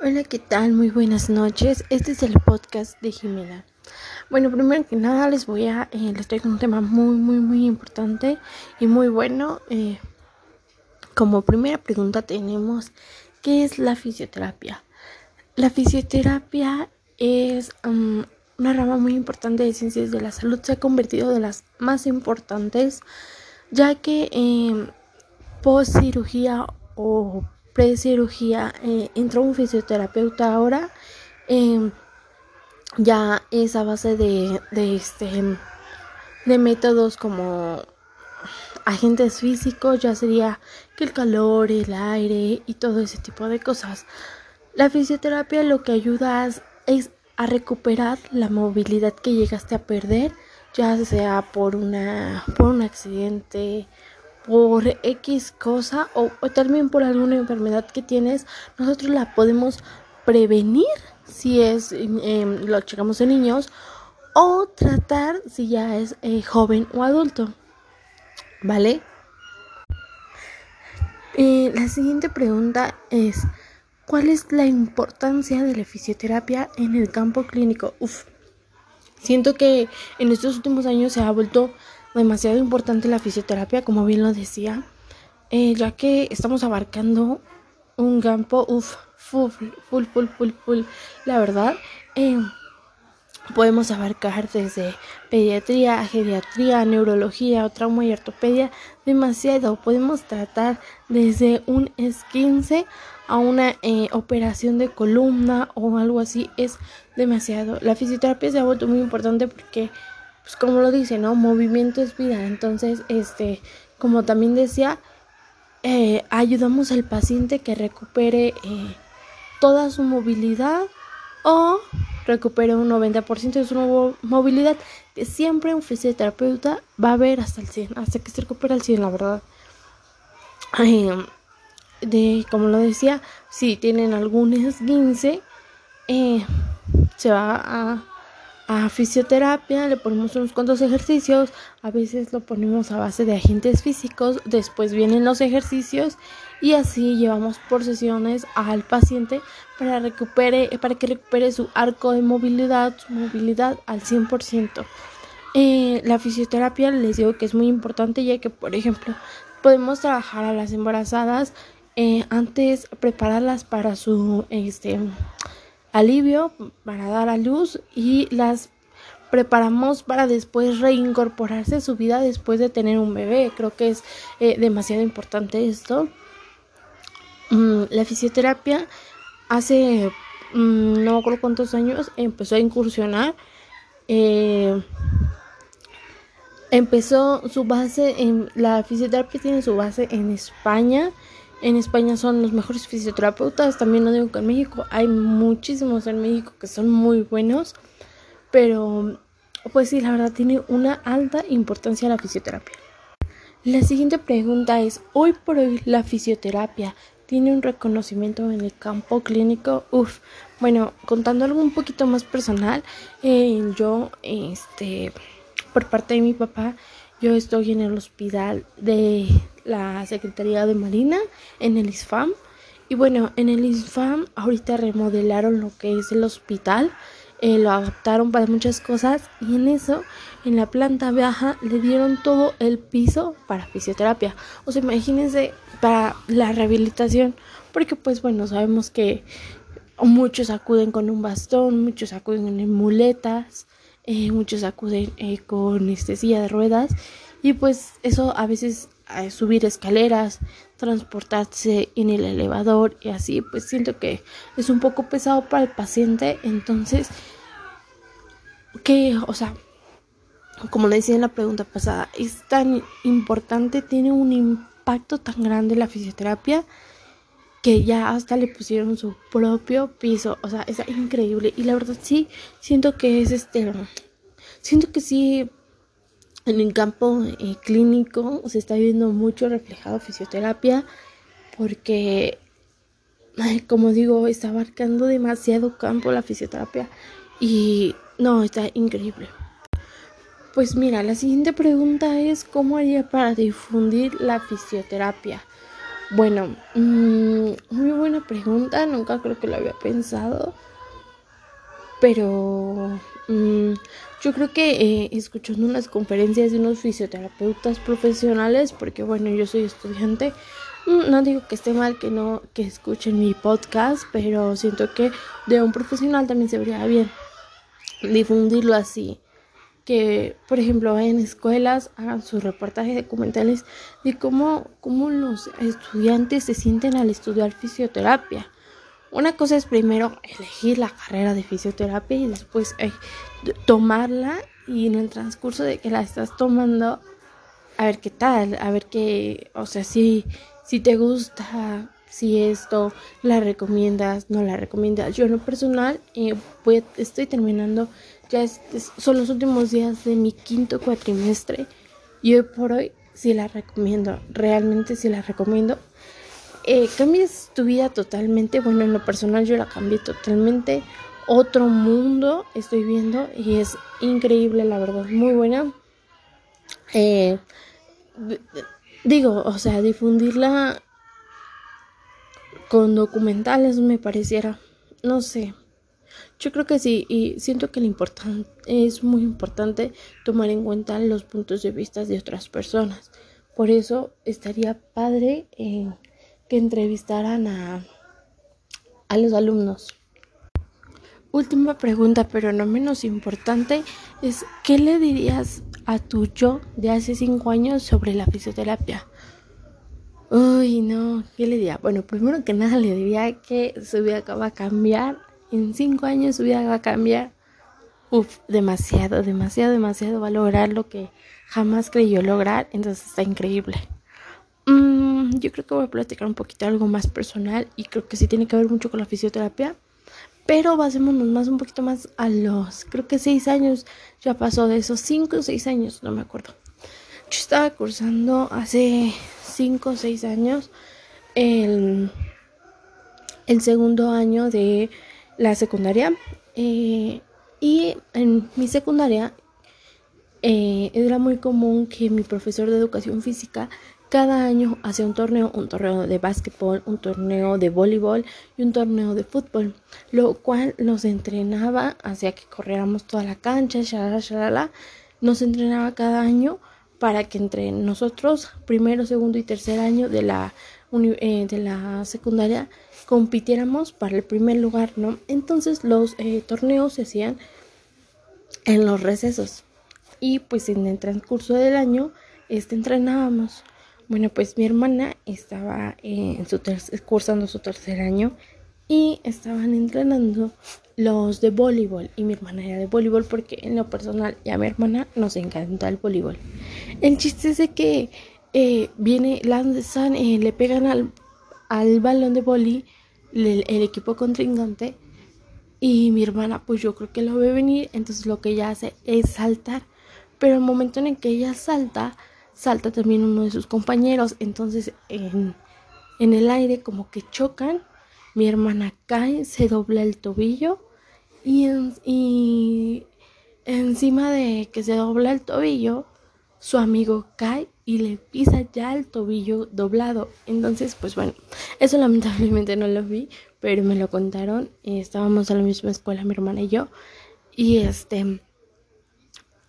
Hola, ¿qué tal? Muy buenas noches. Este es el podcast de Jimena. Bueno, primero que nada les voy a, eh, les traigo un tema muy, muy, muy importante y muy bueno. Eh, como primera pregunta tenemos, ¿qué es la fisioterapia? La fisioterapia es um, una rama muy importante de ciencias de la salud. Se ha convertido de las más importantes, ya que eh, post cirugía o pre-cirugía eh, entró un fisioterapeuta ahora. Em, ya es a base de, de, este, de métodos como agentes físicos, ya sería que el calor, el aire y todo ese tipo de cosas. La fisioterapia lo que ayuda es a recuperar la movilidad que llegaste a perder, ya sea por una por un accidente, por X cosa o, también por alguna enfermedad que tienes, nosotros la podemos prevenir si es em, lo checamos en niños o tratar si ya es eh, joven o adulto. ¿Vale? Eh, la siguiente pregunta es, ¿cuál es la importancia de la fisioterapia en el campo clínico? Uf, siento que en estos últimos años se ha vuelto demasiado importante la fisioterapia, como bien lo decía, eh, ya que estamos abarcando un campo, uff, full, full, full, full, full, la verdad. Eh, podemos abarcar desde pediatría, geriatría, neurología, trauma y ortopedia, demasiado. Podemos tratar desde un esquince a una eh, operación de columna o algo así, es demasiado. La fisioterapia se ha vuelto muy importante porque pues como lo dice, ¿no? Movimiento es vida. Entonces, este, como también decía, eh, ayudamos al paciente que recupere eh, toda su movilidad o recupere un 90% de su movilidad, que siempre un fisioterapeuta va a ver hasta el 100, hasta que se recupera el 100, la verdad. de, como lo decía, si tienen algún esguince, eh, se va a a fisioterapia, le ponemos unos cuantos ejercicios, a veces lo ponemos a base de agentes físicos, después vienen los ejercicios y así llevamos por sesiones al paciente para, recupere, para que recupere su arco de movilidad, su movilidad al 100%. Eh, la fisioterapia les digo que es muy importante ya que, por ejemplo, podemos trabajar a las embarazadas eh, antes prepararlas para su este alivio para dar a luz y las preparamos para después reincorporarse a su vida después de tener un bebé. Creo que es eh, demasiado importante esto. Mm, la fisioterapia hace mm, no me acuerdo cuántos años empezó a incursionar. Eh, empezó su base en la fisioterapia tiene su base en España en España son los mejores fisioterapeutas, también lo digo que en México hay muchísimos en México que son muy buenos, pero pues sí, la verdad tiene una alta importancia la fisioterapia. La siguiente pregunta es, hoy por hoy la fisioterapia tiene un reconocimiento en el campo clínico. Uf, bueno, contando algo un poquito más personal, eh, yo, este, por parte de mi papá, yo estoy en el hospital de la Secretaría de Marina, en el ISFAM. Y bueno, en el ISFAM ahorita remodelaron lo que es el hospital, eh, lo adaptaron para muchas cosas y en eso, en la planta baja, le dieron todo el piso para fisioterapia. O sea, imagínense para la rehabilitación, porque pues bueno, sabemos que muchos acuden con un bastón, muchos acuden en muletas, eh, muchos acuden eh, con este, silla de ruedas y pues eso a veces subir escaleras, transportarse en el elevador y así, pues siento que es un poco pesado para el paciente, entonces, que, o sea, como le decía en la pregunta pasada, es tan importante, tiene un impacto tan grande la fisioterapia que ya hasta le pusieron su propio piso, o sea, es increíble. Y la verdad sí siento que es este siento que sí en el campo eh, clínico se está viendo mucho reflejado fisioterapia porque como digo está abarcando demasiado campo la fisioterapia y no está increíble. Pues mira la siguiente pregunta es cómo haría para difundir la fisioterapia Bueno, mm, muy buena pregunta, nunca creo que lo había pensado, pero mm, yo creo que eh, escuchando unas conferencias de unos fisioterapeutas profesionales, porque bueno, yo soy estudiante, mm, no digo que esté mal que no que escuchen mi podcast, pero siento que de un profesional también se vería bien difundirlo así que, por ejemplo, en escuelas hagan sus reportajes documentales de cómo, cómo los estudiantes se sienten al estudiar fisioterapia. Una cosa es primero elegir la carrera de fisioterapia y después tomarla y en el transcurso de que la estás tomando, a ver qué tal, a ver qué, o sea, si, si te gusta, si esto la recomiendas, no la recomiendas. Yo en lo personal eh, estoy terminando ya son los últimos días de mi quinto cuatrimestre y hoy por hoy sí la recomiendo, realmente sí la recomiendo. Eh, cambias tu vida totalmente, bueno, en lo personal yo la cambié totalmente, otro mundo estoy viendo y es increíble, la verdad, muy buena. Eh, digo, o sea, difundirla con documentales me pareciera, no sé, yo creo que sí, y siento que lo es muy importante tomar en cuenta los puntos de vista de otras personas. Por eso estaría padre eh, que entrevistaran a, a los alumnos. Última pregunta, pero no menos importante, es ¿qué le dirías a tu yo de hace cinco años sobre la fisioterapia? Uy, no, ¿qué le diría? Bueno, primero que nada le diría que su vida va a cambiar en cinco años su vida va a cambiar. Uf, demasiado, demasiado, demasiado. Va a lograr lo que jamás creyó lograr. Entonces está increíble. Mm, yo creo que voy a platicar un poquito algo más personal y creo que sí tiene que ver mucho con la fisioterapia. Pero basémonos más un poquito más a los, creo que seis años. Ya pasó de esos cinco o seis años, no me acuerdo. Yo estaba cursando hace cinco o seis años el, el segundo año de la secundaria. Eh, y en mi secundaria eh, era muy común que mi profesor de educación física cada año hacía un torneo, un torneo de básquetbol, un torneo de voleibol y un torneo de fútbol, lo cual nos entrenaba, hacía que corriéramos toda la cancha, shalala, shalala, nos entrenaba cada año para que entre nosotros, primero, segundo y tercer año de la, eh, de la secundaria, compitiéramos para el primer lugar, ¿no? Entonces los eh, torneos se hacían en los recesos y pues en el transcurso del año este entrenábamos. Bueno, pues mi hermana estaba eh, en su cursando su tercer año y estaban entrenando los de voleibol y mi hermana era de voleibol porque en lo personal y a mi hermana nos encanta el voleibol. El chiste es de que eh, viene, lanzan, eh, le pegan al, al balón de voleibol el, equipo contrincante y mi hermana pues yo creo que lo ve venir, entonces lo que ella hace es saltar, pero el momento en el que ella salta, salta también uno de sus compañeros, entonces en, en el aire como que chocan, mi hermana cae, se dobla el tobillo y, y encima de que se dobla el tobillo, su amigo cae y le pisa ya el tobillo doblado. Entonces, pues bueno, eso lamentablemente no lo vi, pero me lo contaron. Estábamos en la misma escuela, mi hermana y yo. Y este.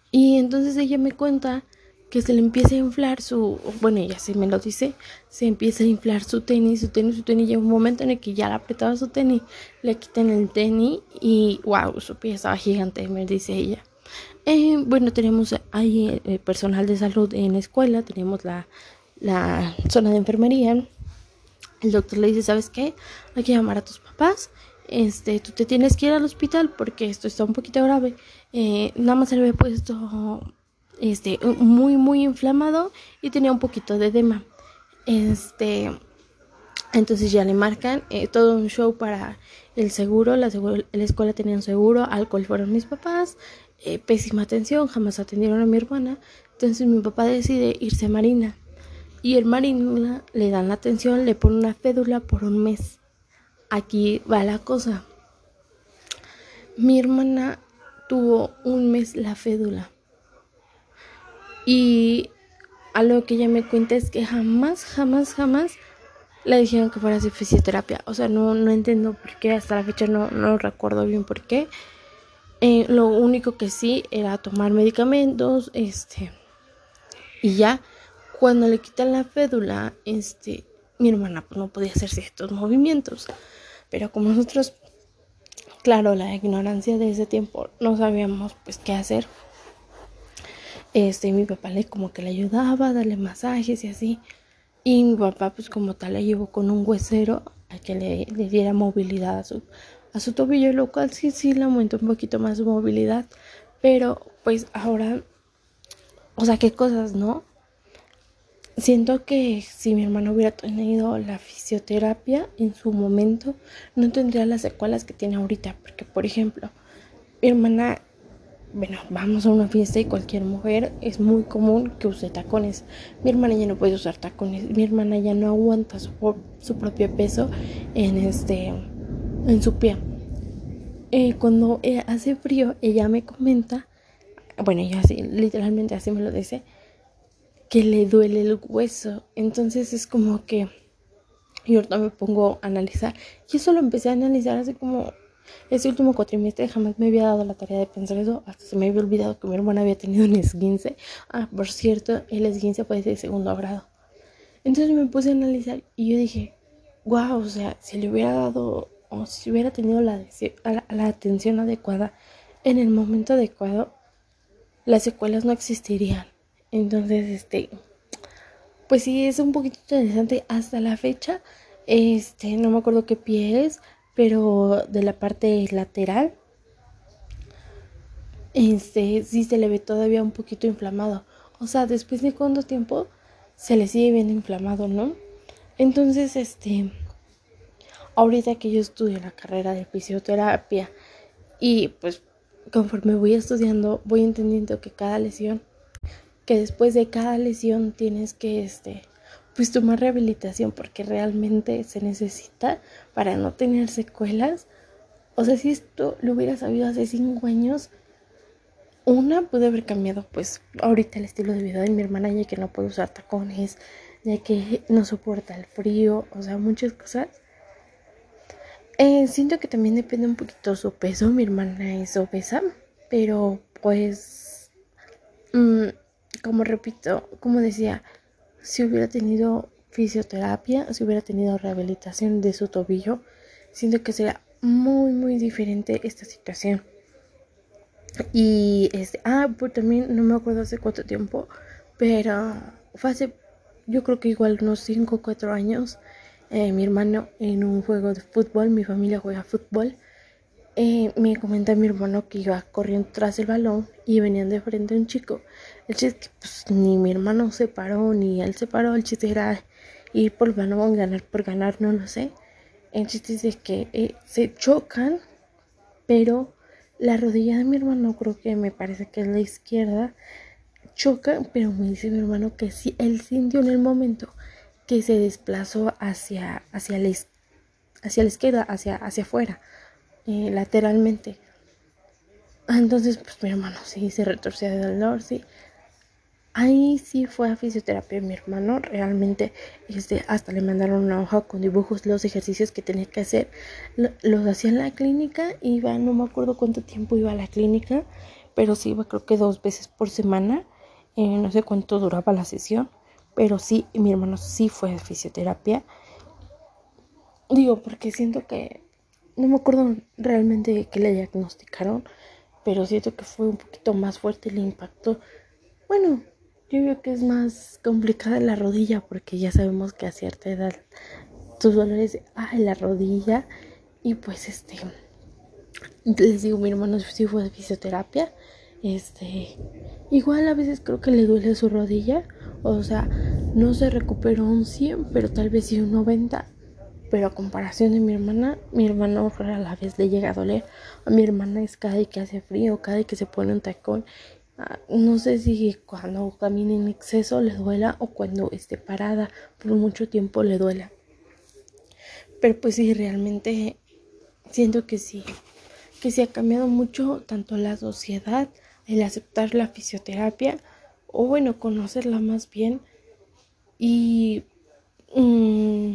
Y entonces ella me cuenta que se le empieza a inflar su. Bueno, ella sí me lo dice. Se empieza a inflar su tenis, su tenis, su tenis. Llega un momento en el que ya le apretaba su tenis, le quitan el tenis y wow, su pie estaba gigante, me dice ella. Eh, bueno, tenemos ahí eh, personal de salud en la escuela, tenemos la, la zona de enfermería. El doctor le dice, ¿sabes qué? Hay que llamar a tus papás. Este, tú te tienes que ir al hospital porque esto está un poquito grave. Eh, nada más se le había puesto este, muy, muy inflamado y tenía un poquito de edema. Este, entonces ya le marcan todo un show para el seguro. La, seguro, la escuela tenía un seguro, alcohol fueron mis papás. Eh, pésima atención, jamás atendieron a mi hermana. Entonces mi papá decide irse a Marina. Y el Marina le dan la atención, le pone una fédula por un mes. Aquí va la cosa. Mi hermana tuvo un mes la fédula. Y a lo que ella me cuenta es que jamás, jamás, jamás le dijeron que fuera a hacer fisioterapia. O sea, no, no entiendo por qué, hasta la fecha no, no recuerdo bien por qué. Eh, lo único que sí era tomar medicamentos, este, y ya, cuando le quitan la fédula, este, mi hermana pues, no podía hacer ciertos movimientos. Pero como nosotros, claro, la ignorancia de ese tiempo, no sabíamos pues qué hacer. Este, mi papá le como que le ayudaba a darle masajes y así. Y mi papá pues como tal le llevó con un huesero a que le, le diera movilidad a su, a su tobillo, lo cual sí, sí le aumentó un poquito más su movilidad. Pero pues ahora, o sea, qué cosas, ¿no? Siento que si mi hermano hubiera tenido la fisioterapia en su momento, no tendría las secuelas que tiene ahorita. Porque, por ejemplo, mi hermana, bueno, vamos a una fiesta y cualquier mujer es muy común que use tacones. Mi hermana ya no puede usar tacones. Mi hermana ya no aguanta su, su propio peso en este en su pie. Eh, cuando eh, hace frío, ella me comenta, bueno, ella así, literalmente así me lo dice, que le duele el hueso. Entonces es como que yo ahorita me pongo a analizar. Y eso lo empecé a analizar hace como ese último cuatrimestre. Jamás me había dado la tarea de pensar eso. Hasta se me había olvidado que mi hermana había tenido un esguince. Ah, por cierto, el esguince ser de segundo grado. Entonces me puse a analizar y yo dije, wow, o sea, si le hubiera dado o si hubiera tenido la, la, atención adecuada en el momento adecuado, las secuelas no existirían. Entonces, este, pues sí, es un poquito interesante hasta la fecha. Este, no me acuerdo qué pie es, pero de la parte lateral, este, sí se le ve todavía un poquito inflamado. O sea, después de cuánto tiempo se le sigue viendo inflamado, ¿no? Entonces, este, ahorita que yo estudio la carrera de fisioterapia y pues conforme voy estudiando voy entendiendo que cada lesión que después de cada lesión tienes que este pues tomar rehabilitación porque realmente se necesita para no tener secuelas o sea si esto lo hubiera sabido hace cinco años una pude haber cambiado pues ahorita el estilo de vida de mi hermana ya que no puede usar tacones ya que no soporta el frío o sea muchas cosas eh, siento que también depende un poquito su peso. Mi hermana es obesa, pero pues, mm, como repito, como decía, si hubiera tenido fisioterapia, si hubiera tenido rehabilitación de su tobillo, siento que sería muy, muy diferente esta situación. Y este, ah, pues también no me acuerdo hace cuánto tiempo, pero fue hace, yo creo que igual unos 5 o 4 años eh, mi hermano en un juego de fútbol, mi familia juega fútbol. Eh, me comenta mi hermano que iba corriendo tras el balón y venían de frente un chico. El chiste pues, ni mi hermano se paró ni él se paró. El chiste era ir por el balón, ganar por ganar, no lo sé. El chiste es que eh, se chocan, pero la rodilla de mi hermano, creo que me parece que es la izquierda, choca, pero me dice mi hermano que sí, él sintió en el momento que se desplazó hacia, hacia, la, hacia la izquierda, hacia, hacia afuera, eh, lateralmente. Ah, entonces, pues mi hermano sí se retorcía de dolor, sí. Ahí sí fue a fisioterapia mi hermano, realmente este, hasta le mandaron una hoja con dibujos, los ejercicios que tenía que hacer. Los hacía en la clínica, iba, no me acuerdo cuánto tiempo iba a la clínica, pero sí iba creo que dos veces por semana, eh, no sé cuánto duraba la sesión. Pero sí, mi hermano sí fue a fisioterapia. Digo, porque siento que no me acuerdo realmente qué le diagnosticaron, pero siento que fue un poquito más fuerte el impacto. Bueno, yo veo que es más complicada la rodilla porque ya sabemos que a cierta edad tus dolores ah, en la rodilla y pues este les digo mi hermano sí fue a fisioterapia este igual a veces creo que le duele su rodilla o sea, no se recuperó un 100, pero tal vez sí un 90. Pero a comparación de mi hermana, mi hermano a la vez le llega a doler. A mi hermana es cada vez que hace frío, cada vez que se pone un tacón. Ah, no sé si cuando camina en exceso le duela o cuando esté parada por mucho tiempo le duela. Pero pues sí, realmente siento que sí, que sí ha cambiado mucho tanto la sociedad, el aceptar la fisioterapia o bueno, conocerla más bien y mm,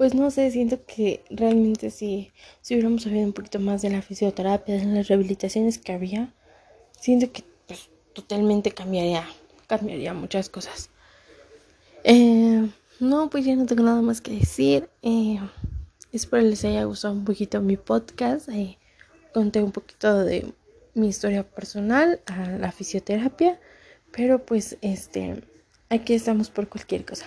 pues no sé, siento que realmente si, si hubiéramos sabido un poquito más de la fisioterapia, de las rehabilitaciones que había, siento que pues, totalmente cambiaría, cambiaría muchas cosas. Eh, no, pues ya no tengo nada más que decir. Eh, espero les haya gustado un poquito mi podcast. Eh, conté un poquito de mi historia personal a la fisioterapia. Pero pues este, aquí estamos por cualquier cosa.